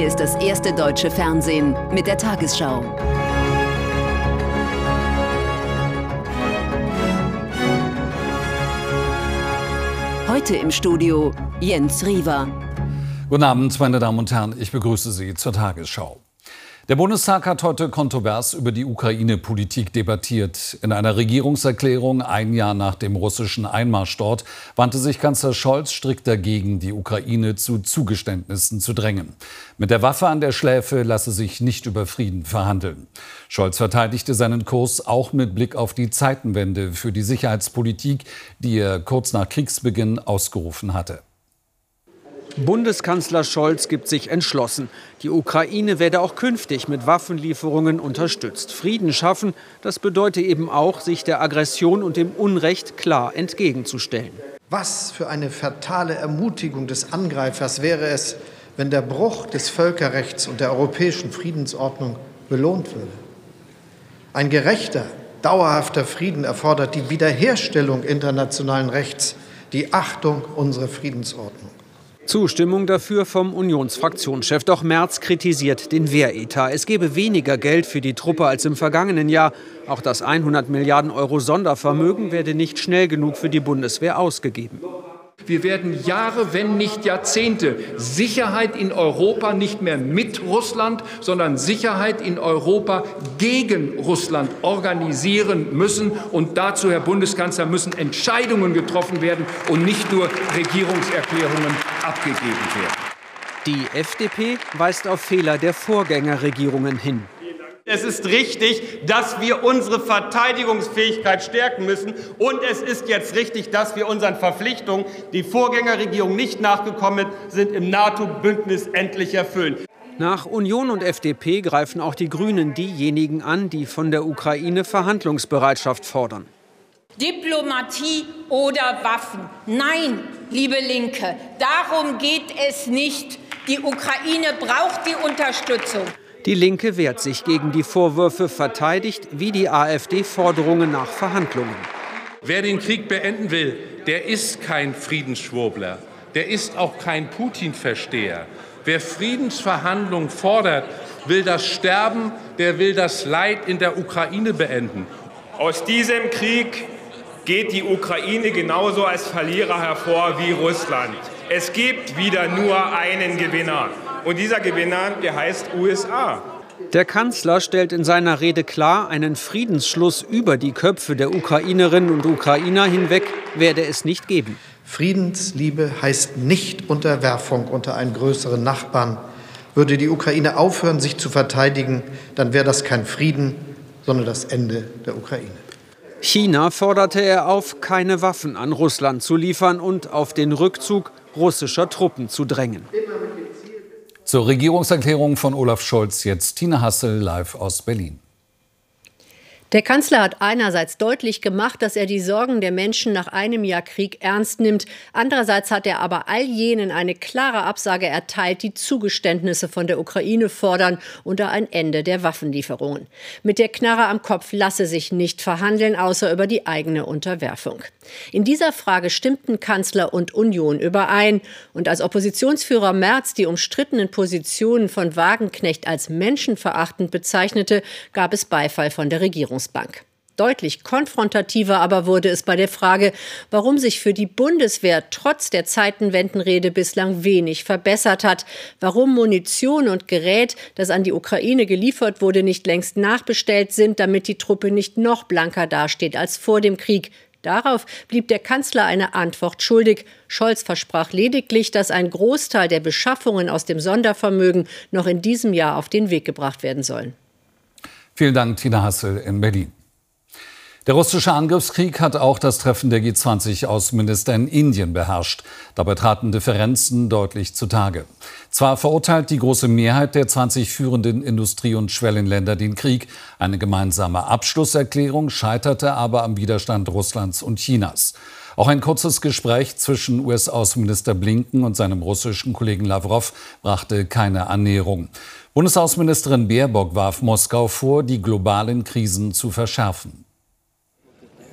Hier ist das erste deutsche Fernsehen mit der Tagesschau. Heute im Studio Jens Riewer. Guten Abend, meine Damen und Herren. Ich begrüße Sie zur Tagesschau. Der Bundestag hat heute kontrovers über die Ukraine-Politik debattiert. In einer Regierungserklärung ein Jahr nach dem russischen Einmarsch dort wandte sich Kanzler Scholz strikt dagegen, die Ukraine zu Zugeständnissen zu drängen. Mit der Waffe an der Schläfe lasse sich nicht über Frieden verhandeln. Scholz verteidigte seinen Kurs auch mit Blick auf die Zeitenwende für die Sicherheitspolitik, die er kurz nach Kriegsbeginn ausgerufen hatte. Bundeskanzler Scholz gibt sich entschlossen. Die Ukraine werde auch künftig mit Waffenlieferungen unterstützt. Frieden schaffen, das bedeutet eben auch, sich der Aggression und dem Unrecht klar entgegenzustellen. Was für eine fatale Ermutigung des Angreifers wäre es, wenn der Bruch des Völkerrechts und der europäischen Friedensordnung belohnt würde. Ein gerechter, dauerhafter Frieden erfordert die Wiederherstellung internationalen Rechts, die Achtung unserer Friedensordnung. Zustimmung dafür vom Unionsfraktionschef. Doch Merz kritisiert den Wehretat. Es gebe weniger Geld für die Truppe als im vergangenen Jahr. Auch das 100 Milliarden Euro Sondervermögen werde nicht schnell genug für die Bundeswehr ausgegeben. Wir werden Jahre, wenn nicht Jahrzehnte Sicherheit in Europa nicht mehr mit Russland, sondern Sicherheit in Europa gegen Russland organisieren müssen. Und dazu, Herr Bundeskanzler, müssen Entscheidungen getroffen werden und nicht nur Regierungserklärungen abgegeben werden. Die FDP weist auf Fehler der Vorgängerregierungen hin. Es ist richtig, dass wir unsere Verteidigungsfähigkeit stärken müssen. Und es ist jetzt richtig, dass wir unseren Verpflichtungen, die Vorgängerregierung nicht nachgekommen sind, im NATO-Bündnis endlich erfüllen. Nach Union und FDP greifen auch die Grünen diejenigen an, die von der Ukraine Verhandlungsbereitschaft fordern. Diplomatie oder Waffen. Nein, liebe Linke, darum geht es nicht. Die Ukraine braucht die Unterstützung. Die Linke wehrt sich gegen die Vorwürfe, verteidigt wie die AfD Forderungen nach Verhandlungen. Wer den Krieg beenden will, der ist kein Friedensschwurbler, der ist auch kein Putin-Versteher. Wer Friedensverhandlungen fordert, will das Sterben, der will das Leid in der Ukraine beenden. Aus diesem Krieg geht die Ukraine genauso als Verlierer hervor wie Russland. Es gibt wieder nur einen Gewinner. Und dieser Gewinner, der heißt USA. Der Kanzler stellt in seiner Rede klar, einen Friedensschluss über die Köpfe der Ukrainerinnen und Ukrainer hinweg werde es nicht geben. Friedensliebe heißt nicht Unterwerfung unter einen größeren Nachbarn. Würde die Ukraine aufhören, sich zu verteidigen, dann wäre das kein Frieden, sondern das Ende der Ukraine. China forderte er auf, keine Waffen an Russland zu liefern und auf den Rückzug russischer Truppen zu drängen. Zur Regierungserklärung von Olaf Scholz jetzt Tina Hassel live aus Berlin. Der Kanzler hat einerseits deutlich gemacht, dass er die Sorgen der Menschen nach einem Jahr Krieg ernst nimmt. Andererseits hat er aber all jenen eine klare Absage erteilt, die Zugeständnisse von der Ukraine fordern unter ein Ende der Waffenlieferungen. Mit der Knarre am Kopf lasse sich nicht verhandeln, außer über die eigene Unterwerfung. In dieser Frage stimmten Kanzler und Union überein. Und als Oppositionsführer Merz die umstrittenen Positionen von Wagenknecht als menschenverachtend bezeichnete, gab es Beifall von der Regierung. Bundesbank. Deutlich konfrontativer aber wurde es bei der Frage, warum sich für die Bundeswehr trotz der Zeitenwendenrede bislang wenig verbessert hat, warum Munition und Gerät, das an die Ukraine geliefert wurde, nicht längst nachbestellt sind, damit die Truppe nicht noch blanker dasteht als vor dem Krieg. Darauf blieb der Kanzler eine Antwort schuldig. Scholz versprach lediglich, dass ein Großteil der Beschaffungen aus dem Sondervermögen noch in diesem Jahr auf den Weg gebracht werden sollen. Vielen Dank, Tina Hassel in Berlin. Der russische Angriffskrieg hat auch das Treffen der G20-Außenminister in Indien beherrscht. Dabei traten Differenzen deutlich zutage. Zwar verurteilt die große Mehrheit der 20 führenden Industrie- und Schwellenländer den Krieg. Eine gemeinsame Abschlusserklärung scheiterte aber am Widerstand Russlands und Chinas. Auch ein kurzes Gespräch zwischen US-Außenminister Blinken und seinem russischen Kollegen Lavrov brachte keine Annäherung. Bundesaußenministerin Baerbock warf Moskau vor, die globalen Krisen zu verschärfen.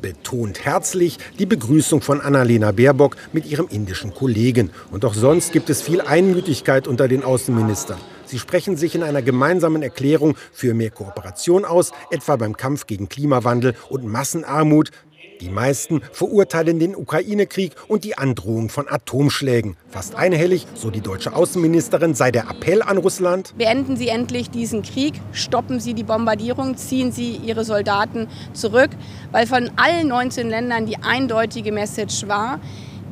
Betont herzlich die Begrüßung von Annalena Baerbock mit ihrem indischen Kollegen. Und auch sonst gibt es viel Einmütigkeit unter den Außenministern. Sie sprechen sich in einer gemeinsamen Erklärung für mehr Kooperation aus, etwa beim Kampf gegen Klimawandel und Massenarmut. Die meisten verurteilen den Ukraine-Krieg und die Androhung von Atomschlägen. Fast einhellig, so die deutsche Außenministerin, sei der Appell an Russland. Beenden Sie endlich diesen Krieg, stoppen Sie die Bombardierung, ziehen Sie Ihre Soldaten zurück, weil von allen 19 Ländern die eindeutige Message war,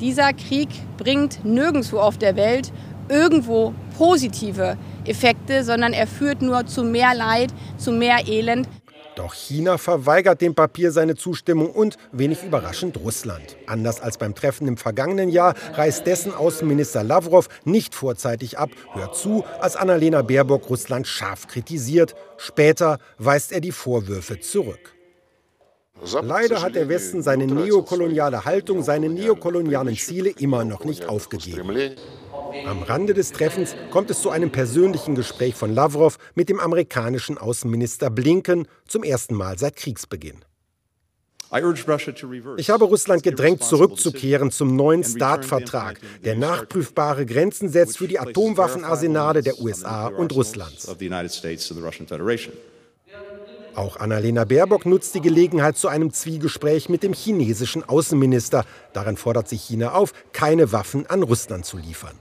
dieser Krieg bringt nirgendwo auf der Welt irgendwo positive Effekte, sondern er führt nur zu mehr Leid, zu mehr Elend. Doch China verweigert dem Papier seine Zustimmung und, wenig überraschend, Russland. Anders als beim Treffen im vergangenen Jahr reißt dessen Außenminister Lavrov nicht vorzeitig ab, hört zu, als Annalena Baerbock Russland scharf kritisiert. Später weist er die Vorwürfe zurück. Leider hat der Westen seine neokoloniale Haltung, seine neokolonialen Ziele immer noch nicht aufgegeben. Am Rande des Treffens kommt es zu einem persönlichen Gespräch von Lavrov mit dem amerikanischen Außenminister Blinken zum ersten Mal seit Kriegsbeginn. Ich habe Russland gedrängt, zurückzukehren zum neuen START-Vertrag, der nachprüfbare Grenzen setzt für die Atomwaffenarsenale der USA und Russlands. Auch Annalena Baerbock nutzt die Gelegenheit zu einem Zwiegespräch mit dem chinesischen Außenminister. Darin fordert sie China auf, keine Waffen an Russland zu liefern.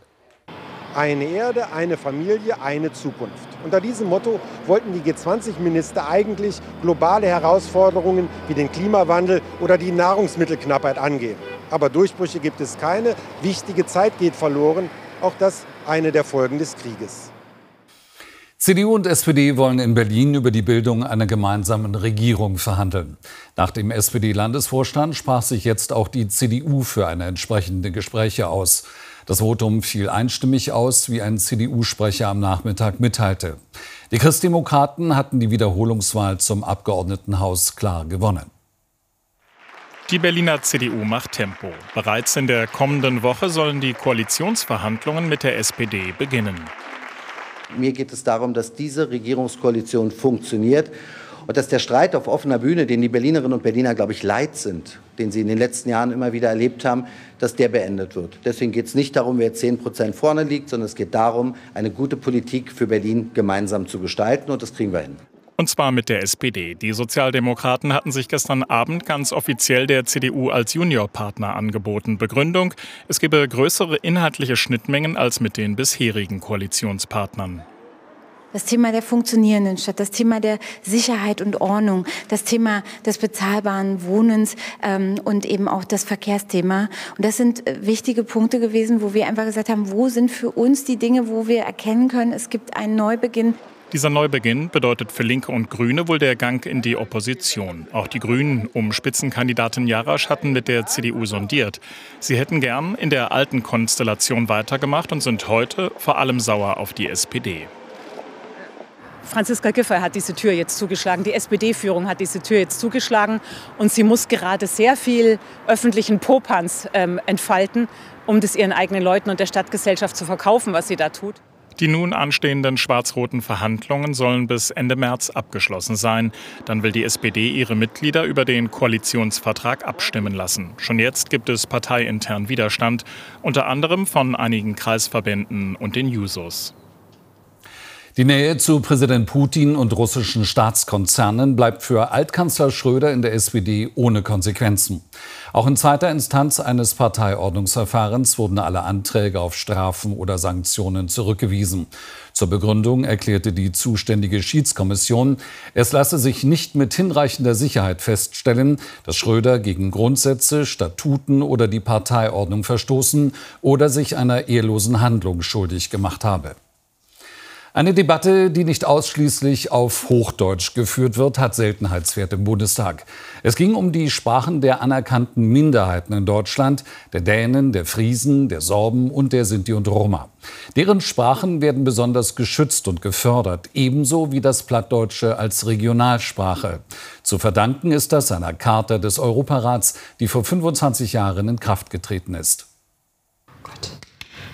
Eine Erde, eine Familie, eine Zukunft. Unter diesem Motto wollten die G20-Minister eigentlich globale Herausforderungen wie den Klimawandel oder die Nahrungsmittelknappheit angehen. Aber Durchbrüche gibt es keine, wichtige Zeit geht verloren, auch das eine der Folgen des Krieges. CDU und SPD wollen in Berlin über die Bildung einer gemeinsamen Regierung verhandeln. Nach dem SPD-Landesvorstand sprach sich jetzt auch die CDU für eine entsprechende Gespräche aus. Das Votum fiel einstimmig aus, wie ein CDU-Sprecher am Nachmittag mitteilte. Die Christdemokraten hatten die Wiederholungswahl zum Abgeordnetenhaus klar gewonnen. Die Berliner CDU macht Tempo. Bereits in der kommenden Woche sollen die Koalitionsverhandlungen mit der SPD beginnen. Mir geht es darum, dass diese Regierungskoalition funktioniert und dass der Streit auf offener Bühne, den die Berlinerinnen und Berliner, glaube ich, leid sind, den sie in den letzten Jahren immer wieder erlebt haben, dass der beendet wird. Deswegen geht es nicht darum, wer zehn Prozent vorne liegt, sondern es geht darum, eine gute Politik für Berlin gemeinsam zu gestalten. Und das kriegen wir hin. Und zwar mit der SPD. Die Sozialdemokraten hatten sich gestern Abend ganz offiziell der CDU als Juniorpartner angeboten. Begründung, es gebe größere inhaltliche Schnittmengen als mit den bisherigen Koalitionspartnern das Thema der funktionierenden Stadt, das Thema der Sicherheit und Ordnung, das Thema des bezahlbaren Wohnens ähm, und eben auch das Verkehrsthema. Und das sind äh, wichtige Punkte gewesen, wo wir einfach gesagt haben, wo sind für uns die Dinge, wo wir erkennen können, es gibt einen Neubeginn. Dieser Neubeginn bedeutet für Linke und Grüne wohl der Gang in die Opposition. Auch die Grünen um Spitzenkandidatin Jarasch hatten mit der CDU sondiert. Sie hätten gern in der alten Konstellation weitergemacht und sind heute vor allem sauer auf die SPD. Franziska Giffey hat diese Tür jetzt zugeschlagen, die SPD-Führung hat diese Tür jetzt zugeschlagen und sie muss gerade sehr viel öffentlichen Popanz ähm, entfalten, um das ihren eigenen Leuten und der Stadtgesellschaft zu verkaufen, was sie da tut. Die nun anstehenden schwarz-roten Verhandlungen sollen bis Ende März abgeschlossen sein. Dann will die SPD ihre Mitglieder über den Koalitionsvertrag abstimmen lassen. Schon jetzt gibt es parteiintern Widerstand, unter anderem von einigen Kreisverbänden und den Jusos. Die Nähe zu Präsident Putin und russischen Staatskonzernen bleibt für Altkanzler Schröder in der SPD ohne Konsequenzen. Auch in zweiter Instanz eines Parteiordnungsverfahrens wurden alle Anträge auf Strafen oder Sanktionen zurückgewiesen. Zur Begründung erklärte die zuständige Schiedskommission, es lasse sich nicht mit hinreichender Sicherheit feststellen, dass Schröder gegen Grundsätze, Statuten oder die Parteiordnung verstoßen oder sich einer ehrlosen Handlung schuldig gemacht habe. Eine Debatte, die nicht ausschließlich auf Hochdeutsch geführt wird, hat Seltenheitswert im Bundestag. Es ging um die Sprachen der anerkannten Minderheiten in Deutschland, der Dänen, der Friesen, der Sorben und der Sinti und Roma. Deren Sprachen werden besonders geschützt und gefördert, ebenso wie das Plattdeutsche als Regionalsprache. Zu verdanken ist das einer Charta des Europarats, die vor 25 Jahren in Kraft getreten ist. Gott,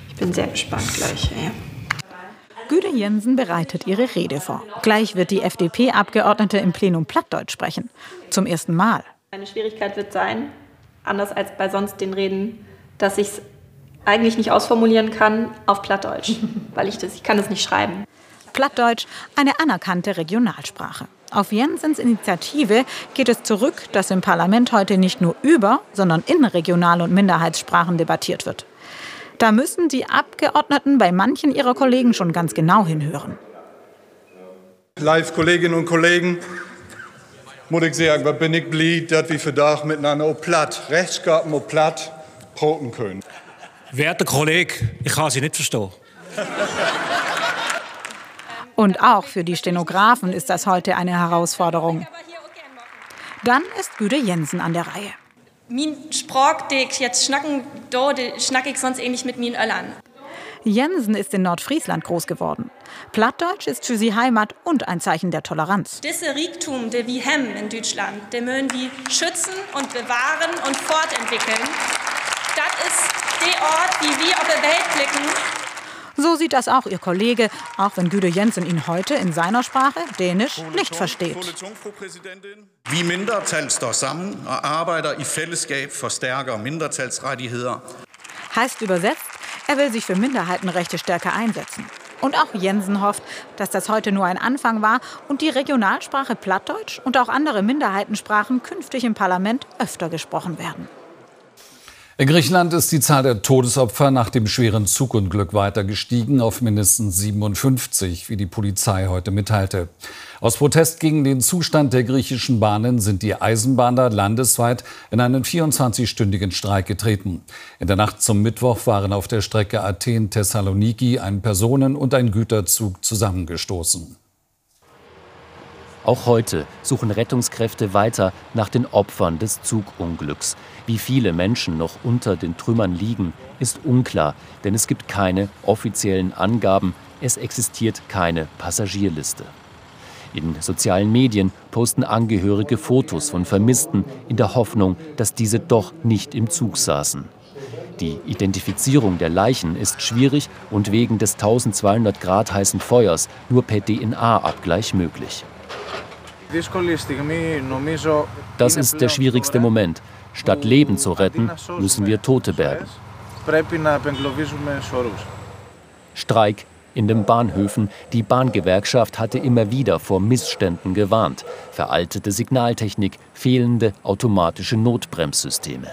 ich bin sehr gespannt gleich. Ja. Güde Jensen bereitet ihre Rede vor. Gleich wird die FDP-Abgeordnete im Plenum Plattdeutsch sprechen. Zum ersten Mal. Eine Schwierigkeit wird sein, anders als bei sonst den Reden, dass ich es eigentlich nicht ausformulieren kann auf Plattdeutsch, weil ich das, ich kann das nicht schreiben. Plattdeutsch eine anerkannte Regionalsprache. Auf Jensens Initiative geht es zurück, dass im Parlament heute nicht nur über, sondern in Regional- und Minderheitssprachen debattiert wird. Da müssen die Abgeordneten bei manchen ihrer Kollegen schon ganz genau hinhören. Live Kolleginnen und Kollegen, muss ich sagen, was bin ich blöd, dass wir vandaag miteinander auf platt, Rechtsgaben auf platt, proten können. Werter Kollege, ich kann Sie nicht verstehen. Und auch für die Stenografen ist das heute eine Herausforderung. Dann ist Güde Jensen an der Reihe. Mein Sprach, den ich jetzt schnacken, da, schnack ich sonst ähnlich mit mir Öllern. Jensen ist in Nordfriesland groß geworden. Plattdeutsch ist für sie Heimat und ein Zeichen der Toleranz. Diese Reichtum, der wir haben in Deutschland, der müssen wir schützen und bewahren und fortentwickeln. Das ist der Ort, wie wir auf der Welt blicken so sieht das auch ihr Kollege, auch wenn Güde Jensen ihn heute in seiner Sprache, Dänisch, nicht versteht. Vi mindretalsstår sammen og arbejder i fællesskab for stærkere mindretalsrettigheder. Heißt übersetzt, er will sich für Minderheitenrechte stärker einsetzen. Und auch Jensen hofft, dass das heute nur ein Anfang war und die Regionalsprache Plattdeutsch und auch andere Minderheitensprachen künftig im Parlament öfter gesprochen werden. In Griechenland ist die Zahl der Todesopfer nach dem schweren Zugunglück weiter gestiegen auf mindestens 57, wie die Polizei heute mitteilte. Aus Protest gegen den Zustand der griechischen Bahnen sind die Eisenbahner landesweit in einen 24-stündigen Streik getreten. In der Nacht zum Mittwoch waren auf der Strecke Athen-Thessaloniki ein Personen- und ein Güterzug zusammengestoßen. Auch heute suchen Rettungskräfte weiter nach den Opfern des Zugunglücks. Wie viele Menschen noch unter den Trümmern liegen, ist unklar, denn es gibt keine offiziellen Angaben, es existiert keine Passagierliste. In sozialen Medien posten Angehörige Fotos von Vermissten in der Hoffnung, dass diese doch nicht im Zug saßen. Die Identifizierung der Leichen ist schwierig und wegen des 1200 Grad heißen Feuers nur per DNA-Abgleich möglich. Das ist der schwierigste Moment. Statt Leben zu retten, müssen wir Tote bergen. Streik in den Bahnhöfen. Die Bahngewerkschaft hatte immer wieder vor Missständen gewarnt. Veraltete Signaltechnik, fehlende automatische Notbremssysteme.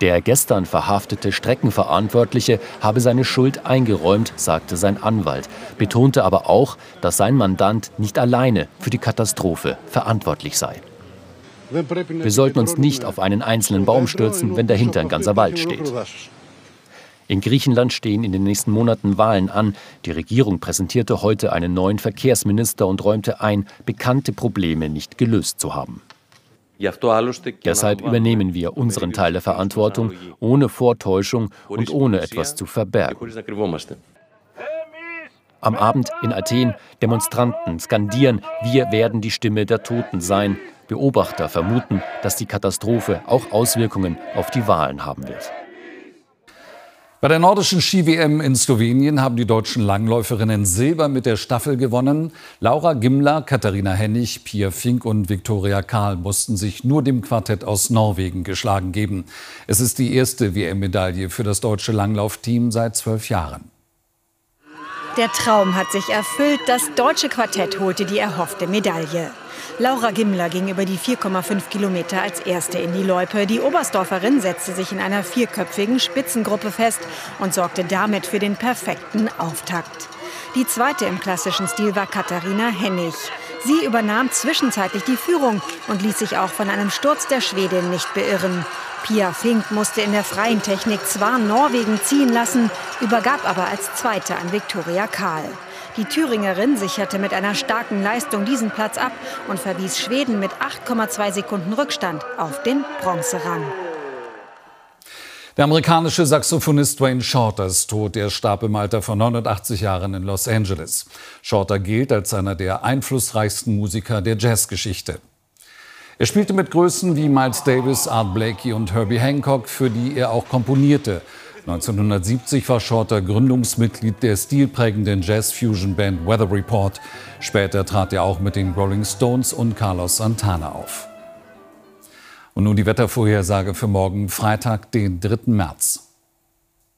Der gestern verhaftete Streckenverantwortliche habe seine Schuld eingeräumt, sagte sein Anwalt, betonte aber auch, dass sein Mandant nicht alleine für die Katastrophe verantwortlich sei. Wir sollten uns nicht auf einen einzelnen Baum stürzen, wenn dahinter ein ganzer Wald steht. In Griechenland stehen in den nächsten Monaten Wahlen an. Die Regierung präsentierte heute einen neuen Verkehrsminister und räumte ein, bekannte Probleme nicht gelöst zu haben. Deshalb übernehmen wir unseren Teil der Verantwortung ohne Vortäuschung und ohne etwas zu verbergen. Am Abend in Athen Demonstranten skandieren, wir werden die Stimme der Toten sein. Beobachter vermuten, dass die Katastrophe auch Auswirkungen auf die Wahlen haben wird. Bei der nordischen Ski-WM in Slowenien haben die deutschen Langläuferinnen Silber mit der Staffel gewonnen. Laura Gimler, Katharina Hennig, Pia Fink und Viktoria Kahl mussten sich nur dem Quartett aus Norwegen geschlagen geben. Es ist die erste WM-Medaille für das deutsche Langlaufteam seit zwölf Jahren. Der Traum hat sich erfüllt. Das deutsche Quartett holte die erhoffte Medaille. Laura Gimmler ging über die 4,5 Kilometer als Erste in die Loipe. Die Oberstdorferin setzte sich in einer vierköpfigen Spitzengruppe fest und sorgte damit für den perfekten Auftakt. Die zweite im klassischen Stil war Katharina Hennig. Sie übernahm zwischenzeitlich die Führung und ließ sich auch von einem Sturz der Schwedin nicht beirren. Pia Fink musste in der freien Technik zwar Norwegen ziehen lassen, übergab aber als Zweite an Viktoria Kahl. Die Thüringerin sicherte mit einer starken Leistung diesen Platz ab und verwies Schweden mit 8,2 Sekunden Rückstand auf den Bronzerang. Der amerikanische Saxophonist Wayne Shorter ist tot. Er starb im Alter von 89 Jahren in Los Angeles. Shorter gilt als einer der einflussreichsten Musiker der Jazzgeschichte. Er spielte mit Größen wie Miles Davis, Art Blakey und Herbie Hancock, für die er auch komponierte. 1970 war Shorter Gründungsmitglied der stilprägenden Jazz-Fusion-Band Weather Report. Später trat er auch mit den Rolling Stones und Carlos Santana auf. Und nun die Wettervorhersage für morgen Freitag, den 3. März.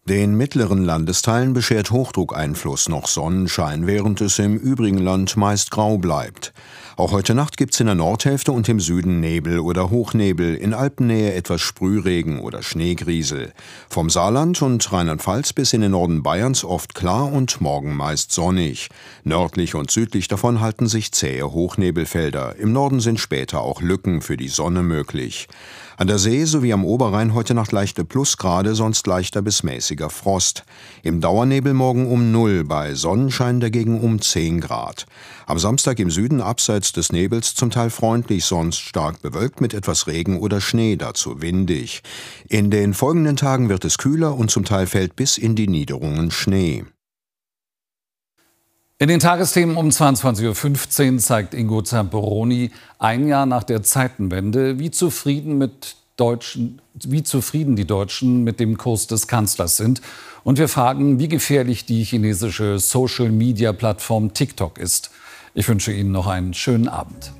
Den mittleren Landesteilen beschert Hochdruckeinfluss noch Sonnenschein, während es im übrigen Land meist grau bleibt. Auch heute Nacht gibt's in der Nordhälfte und im Süden Nebel oder Hochnebel, in Alpennähe etwas Sprühregen oder Schneegriesel. Vom Saarland und Rheinland-Pfalz bis in den Norden Bayerns oft klar und morgen meist sonnig. Nördlich und südlich davon halten sich zähe Hochnebelfelder. Im Norden sind später auch Lücken für die Sonne möglich. An der See sowie am Oberrhein heute Nacht leichte Plusgrade, sonst leichter bis mäßiger Frost. Im Dauernebel morgen um null, bei Sonnenschein dagegen um 10 Grad. Am Samstag im Süden abseits des Nebels zum Teil freundlich, sonst stark bewölkt mit etwas Regen oder Schnee, dazu windig. In den folgenden Tagen wird es kühler und zum Teil fällt bis in die Niederungen Schnee. In den Tagesthemen um 22.15 Uhr zeigt Ingo Zamperoni ein Jahr nach der Zeitenwende, wie zufrieden, mit Deutschen, wie zufrieden die Deutschen mit dem Kurs des Kanzlers sind. Und wir fragen, wie gefährlich die chinesische Social-Media-Plattform TikTok ist. Ich wünsche Ihnen noch einen schönen Abend.